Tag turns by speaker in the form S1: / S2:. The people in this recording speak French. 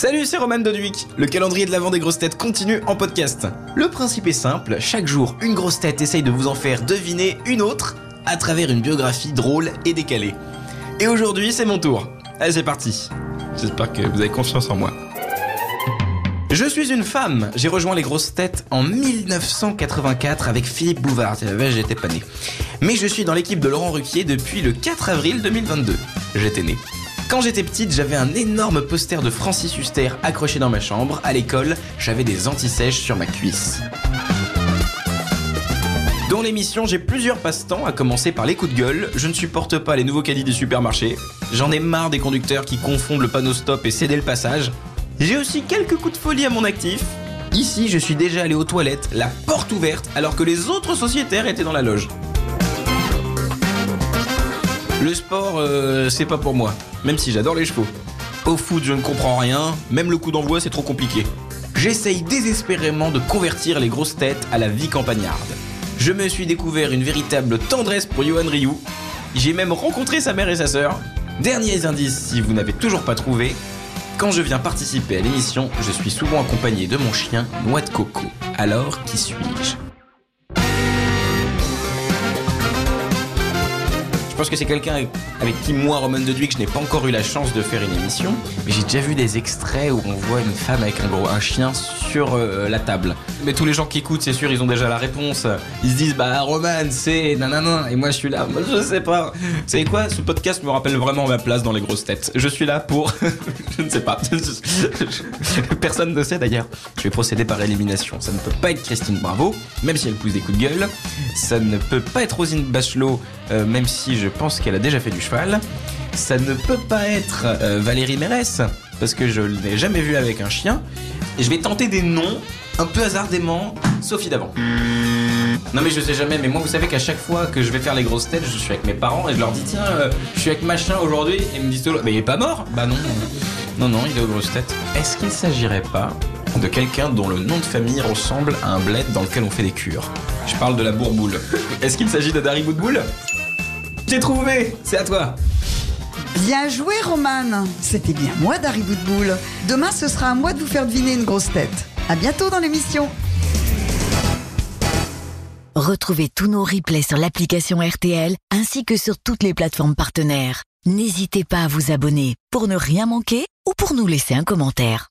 S1: Salut, c'est Roman Doduic. Le calendrier de l'avant des grosses têtes continue en podcast. Le principe est simple, chaque jour, une grosse tête essaye de vous en faire deviner une autre à travers une biographie drôle et décalée. Et aujourd'hui, c'est mon tour. Allez, c'est parti. J'espère que vous avez confiance en moi. Je suis une femme. J'ai rejoint les grosses têtes en 1984 avec Philippe Bouvard. J'étais pas né. Mais je suis dans l'équipe de Laurent Ruquier depuis le 4 avril 2022. J'étais né. Quand j'étais petite, j'avais un énorme poster de Francis Huster accroché dans ma chambre. À l'école, j'avais des antisèches sur ma cuisse. Dans l'émission, j'ai plusieurs passe-temps, à commencer par les coups de gueule. Je ne supporte pas les nouveaux caddies des supermarchés. J'en ai marre des conducteurs qui confondent le panneau stop et céder le passage. J'ai aussi quelques coups de folie à mon actif. Ici, je suis déjà allé aux toilettes, la porte ouverte, alors que les autres sociétaires étaient dans la loge. Le sport, euh, c'est pas pour moi, même si j'adore les chevaux. Au foot, je ne comprends rien, même le coup d'envoi, c'est trop compliqué. J'essaye désespérément de convertir les grosses têtes à la vie campagnarde. Je me suis découvert une véritable tendresse pour Johan Ryu. J'ai même rencontré sa mère et sa sœur. Derniers indices si vous n'avez toujours pas trouvé. Quand je viens participer à l'émission, je suis souvent accompagné de mon chien Noix de Coco. Alors, qui suis-je? Pense que c'est quelqu'un avec qui moi, Roman de Duic, je n'ai pas encore eu la chance de faire une émission, mais j'ai déjà vu des extraits où on voit une femme avec un gros chien sur euh, la table. Mais tous les gens qui écoutent, c'est sûr, ils ont déjà la réponse. Ils se disent bah Roman, c'est nanana, et moi je suis là, moi je sais pas. Vous savez quoi? Ce podcast me rappelle vraiment ma place dans les grosses têtes. Je suis là pour, je ne sais pas. Personne ne sait d'ailleurs. Je vais procéder par élimination. Ça ne peut pas être Christine Bravo, même si elle pousse des coups de gueule. Ça ne peut pas être Rosine Bachelot, euh, même si je pense qu'elle a déjà fait du cheval. Ça ne peut pas être euh, Valérie Mérès, parce que je ne l'ai jamais vue avec un chien. Et je vais tenter des noms, un peu hasardément, Sophie d'avant. Non mais je sais jamais, mais moi vous savez qu'à chaque fois que je vais faire les grosses têtes, je suis avec mes parents et je leur dis tiens, euh, je suis avec machin aujourd'hui, et ils me disent mais il est pas mort? Bah non, non, non, il est aux grosses têtes. Est-ce qu'il s'agirait pas de quelqu'un dont le nom de famille ressemble à un bled dans lequel on fait des cures? Je parle de la bourboule. Est-ce qu'il s'agit de Dari Boudboul? J'ai trouvé C'est à toi
S2: Bien joué, Roman. C'était bien moi, Dari Boudboul. Demain, ce sera à moi de vous faire deviner une grosse tête. À bientôt dans l'émission.
S3: Retrouvez tous nos replays sur l'application RTL ainsi que sur toutes les plateformes partenaires. N'hésitez pas à vous abonner pour ne rien manquer ou pour nous laisser un commentaire.